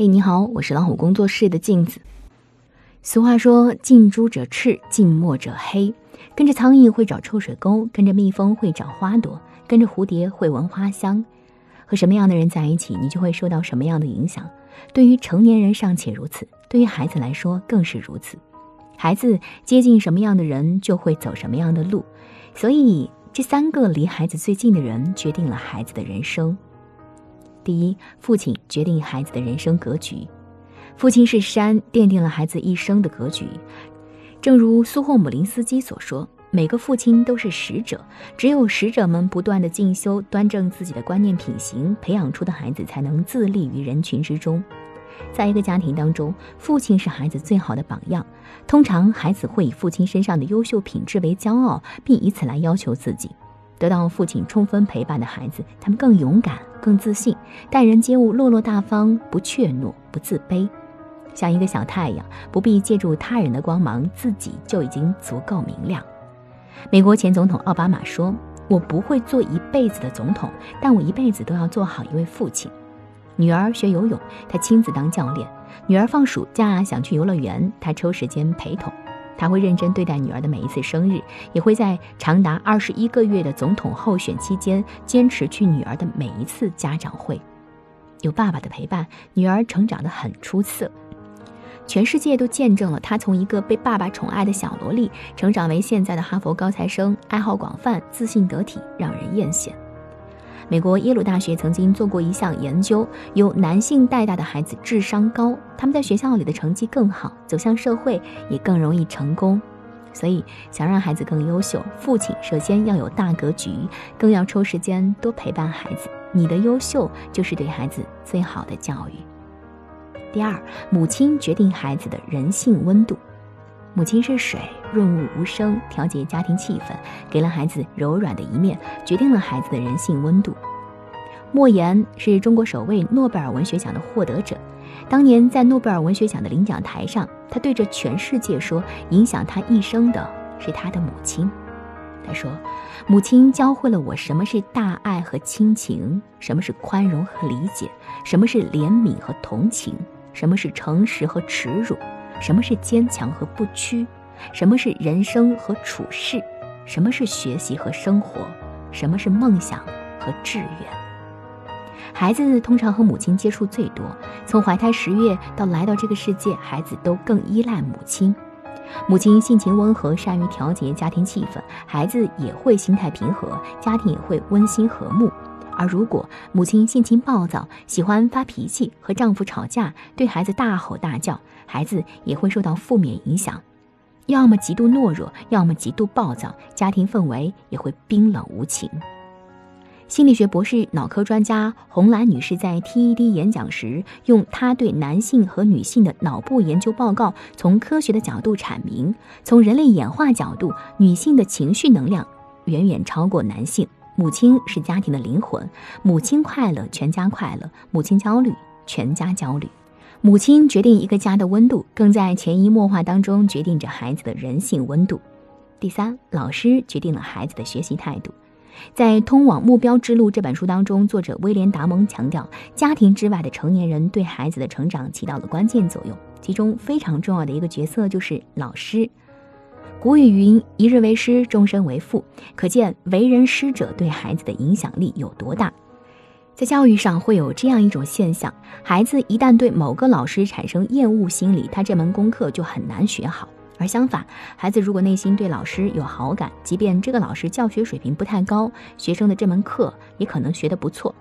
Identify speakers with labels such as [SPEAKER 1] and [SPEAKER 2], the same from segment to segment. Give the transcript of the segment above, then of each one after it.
[SPEAKER 1] 嘿，你好，我是老虎工作室的镜子。俗话说：“近朱者赤，近墨者黑。”跟着苍蝇会找臭水沟，跟着蜜蜂会找花朵，跟着蝴蝶会闻花香。和什么样的人在一起，你就会受到什么样的影响。对于成年人尚且如此，对于孩子来说更是如此。孩子接近什么样的人，就会走什么样的路。所以，这三个离孩子最近的人，决定了孩子的人生。第一，父亲决定孩子的人生格局。父亲是山，奠定了孩子一生的格局。正如苏霍姆林斯基所说：“每个父亲都是使者，只有使者们不断的进修，端正自己的观念品行，培养出的孩子才能自立于人群之中。”在一个家庭当中，父亲是孩子最好的榜样。通常，孩子会以父亲身上的优秀品质为骄傲，并以此来要求自己。得到父亲充分陪伴的孩子，他们更勇敢、更自信，待人接物落落大方，不怯懦、不自卑，像一个小太阳，不必借助他人的光芒，自己就已经足够明亮。美国前总统奥巴马说：“我不会做一辈子的总统，但我一辈子都要做好一位父亲。”女儿学游泳，他亲自当教练；女儿放暑假想去游乐园，他抽时间陪同。他会认真对待女儿的每一次生日，也会在长达二十一个月的总统候选期间坚持去女儿的每一次家长会。有爸爸的陪伴，女儿成长得很出色。全世界都见证了她从一个被爸爸宠爱的小萝莉，成长为现在的哈佛高材生，爱好广泛，自信得体，让人艳羡。美国耶鲁大学曾经做过一项研究，由男性带大的孩子智商高，他们在学校里的成绩更好，走向社会也更容易成功。所以，想让孩子更优秀，父亲首先要有大格局，更要抽时间多陪伴孩子。你的优秀就是对孩子最好的教育。第二，母亲决定孩子的人性温度。母亲是水，润物无声，调节家庭气氛，给了孩子柔软的一面，决定了孩子的人性温度。莫言是中国首位诺贝尔文学奖的获得者。当年在诺贝尔文学奖的领奖台上，他对着全世界说：“影响他一生的是他的母亲。”他说：“母亲教会了我什么是大爱和亲情，什么是宽容和理解，什么是怜悯和同情，什么是诚实和耻辱。”什么是坚强和不屈？什么是人生和处世？什么是学习和生活？什么是梦想和志愿？孩子通常和母亲接触最多，从怀胎十月到来到这个世界，孩子都更依赖母亲。母亲性情温和，善于调节家庭气氛，孩子也会心态平和，家庭也会温馨和睦。而如果母亲性情暴躁，喜欢发脾气，和丈夫吵架，对孩子大吼大叫，孩子也会受到负面影响，要么极度懦弱，要么极度暴躁，家庭氛围也会冰冷无情。心理学博士、脑科专家洪兰女士在 TED 演讲时，用她对男性和女性的脑部研究报告，从科学的角度阐明，从人类演化角度，女性的情绪能量远远超过男性。母亲是家庭的灵魂，母亲快乐，全家快乐；母亲焦虑，全家焦虑。母亲决定一个家的温度，更在潜移默化当中决定着孩子的人性温度。第三，老师决定了孩子的学习态度。在《通往目标之路》这本书当中，作者威廉·达蒙强调，家庭之外的成年人对孩子的成长起到了关键作用，其中非常重要的一个角色就是老师。古语云：“一日为师，终身为父。”可见为人师者对孩子的影响力有多大。在教育上会有这样一种现象：孩子一旦对某个老师产生厌恶心理，他这门功课就很难学好；而相反，孩子如果内心对老师有好感，即便这个老师教学水平不太高，学生的这门课也可能学得不错。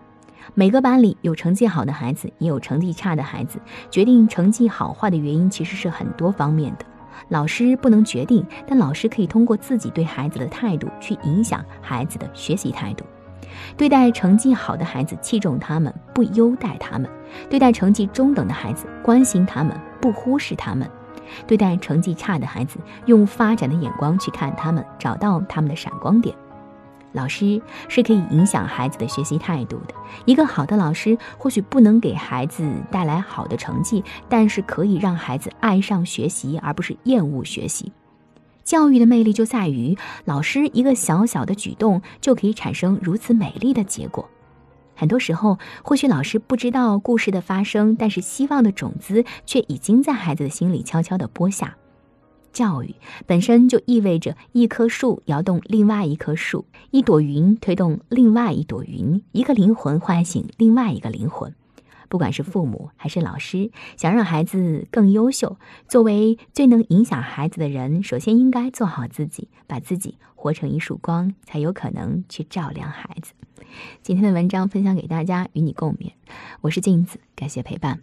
[SPEAKER 1] 每个班里有成绩好的孩子，也有成绩差的孩子。决定成绩好坏的原因其实是很多方面的。老师不能决定，但老师可以通过自己对孩子的态度去影响孩子的学习态度。对待成绩好的孩子，器重他们，不优待他们；对待成绩中等的孩子，关心他们，不忽视他们；对待成绩差的孩子，用发展的眼光去看他们，找到他们的闪光点。老师是可以影响孩子的学习态度的。一个好的老师或许不能给孩子带来好的成绩，但是可以让孩子爱上学习，而不是厌恶学习。教育的魅力就在于，老师一个小小的举动就可以产生如此美丽的结果。很多时候，或许老师不知道故事的发生，但是希望的种子却已经在孩子的心里悄悄地播下。教育本身就意味着一棵树摇动另外一棵树，一朵云推动另外一朵云，一个灵魂唤醒另外一个灵魂。不管是父母还是老师，想让孩子更优秀，作为最能影响孩子的人，首先应该做好自己，把自己活成一束光，才有可能去照亮孩子。今天的文章分享给大家，与你共勉。我是镜子，感谢陪伴。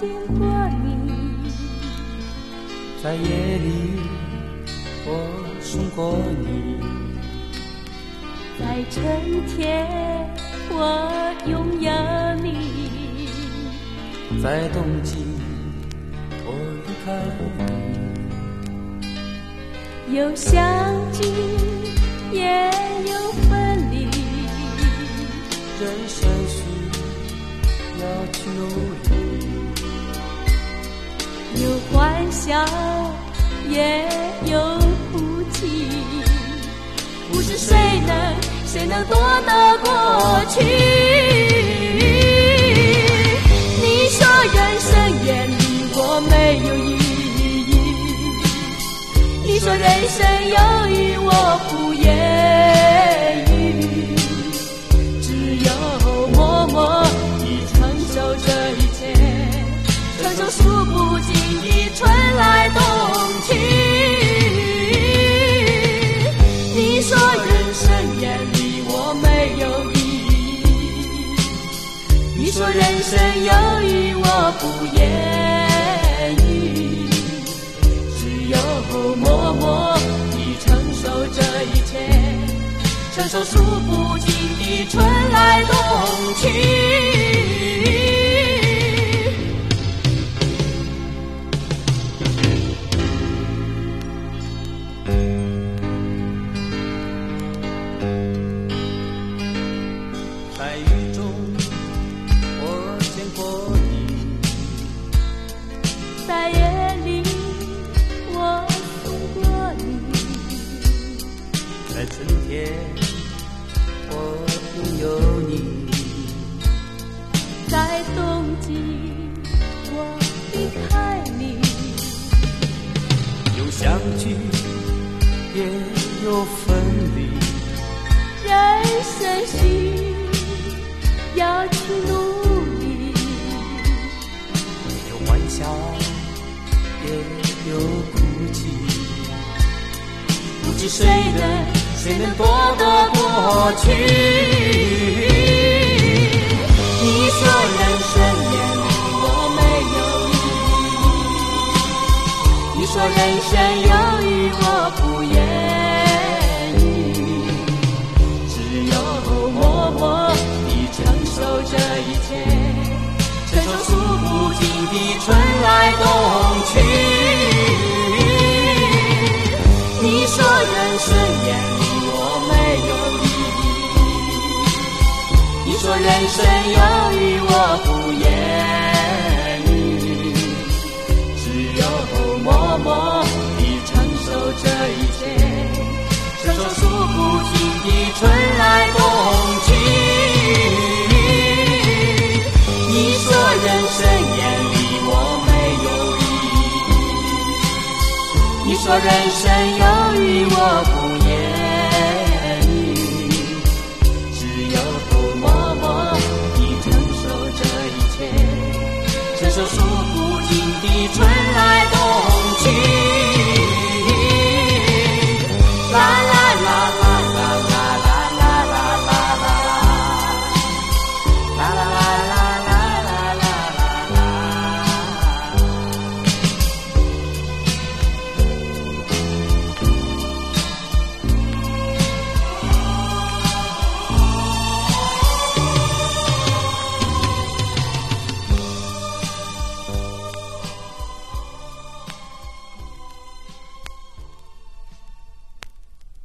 [SPEAKER 2] 见过你；
[SPEAKER 3] 在夜里，我送过你；
[SPEAKER 2] 在春天，我拥有你；
[SPEAKER 3] 在冬季，我离开
[SPEAKER 2] 你。有相聚，也有分离。
[SPEAKER 3] 人生需。要去努力，
[SPEAKER 2] 笑，也有哭泣，不是谁能谁能躲得过去。承受数不尽的春来冬去。你说人生眼里我没有意义，你说人生有余我不言语，只有默默地承受这一切，承受数不尽的春来冬去。在雨中我见过你。在夜里我送过你。在春天我拥有你。在冬季我离开你。有相聚也有分离。人生需要去努力，有欢笑也有哭泣，不知谁能谁能躲得过去。你说人生艳，我没有。你说人生忧郁，我不愿。的春来冬去。你说人生眼里我没有意义，你说人生有说人生有雨，我不言语，只有默默地承受这一切，承受数不尽的春来冬去。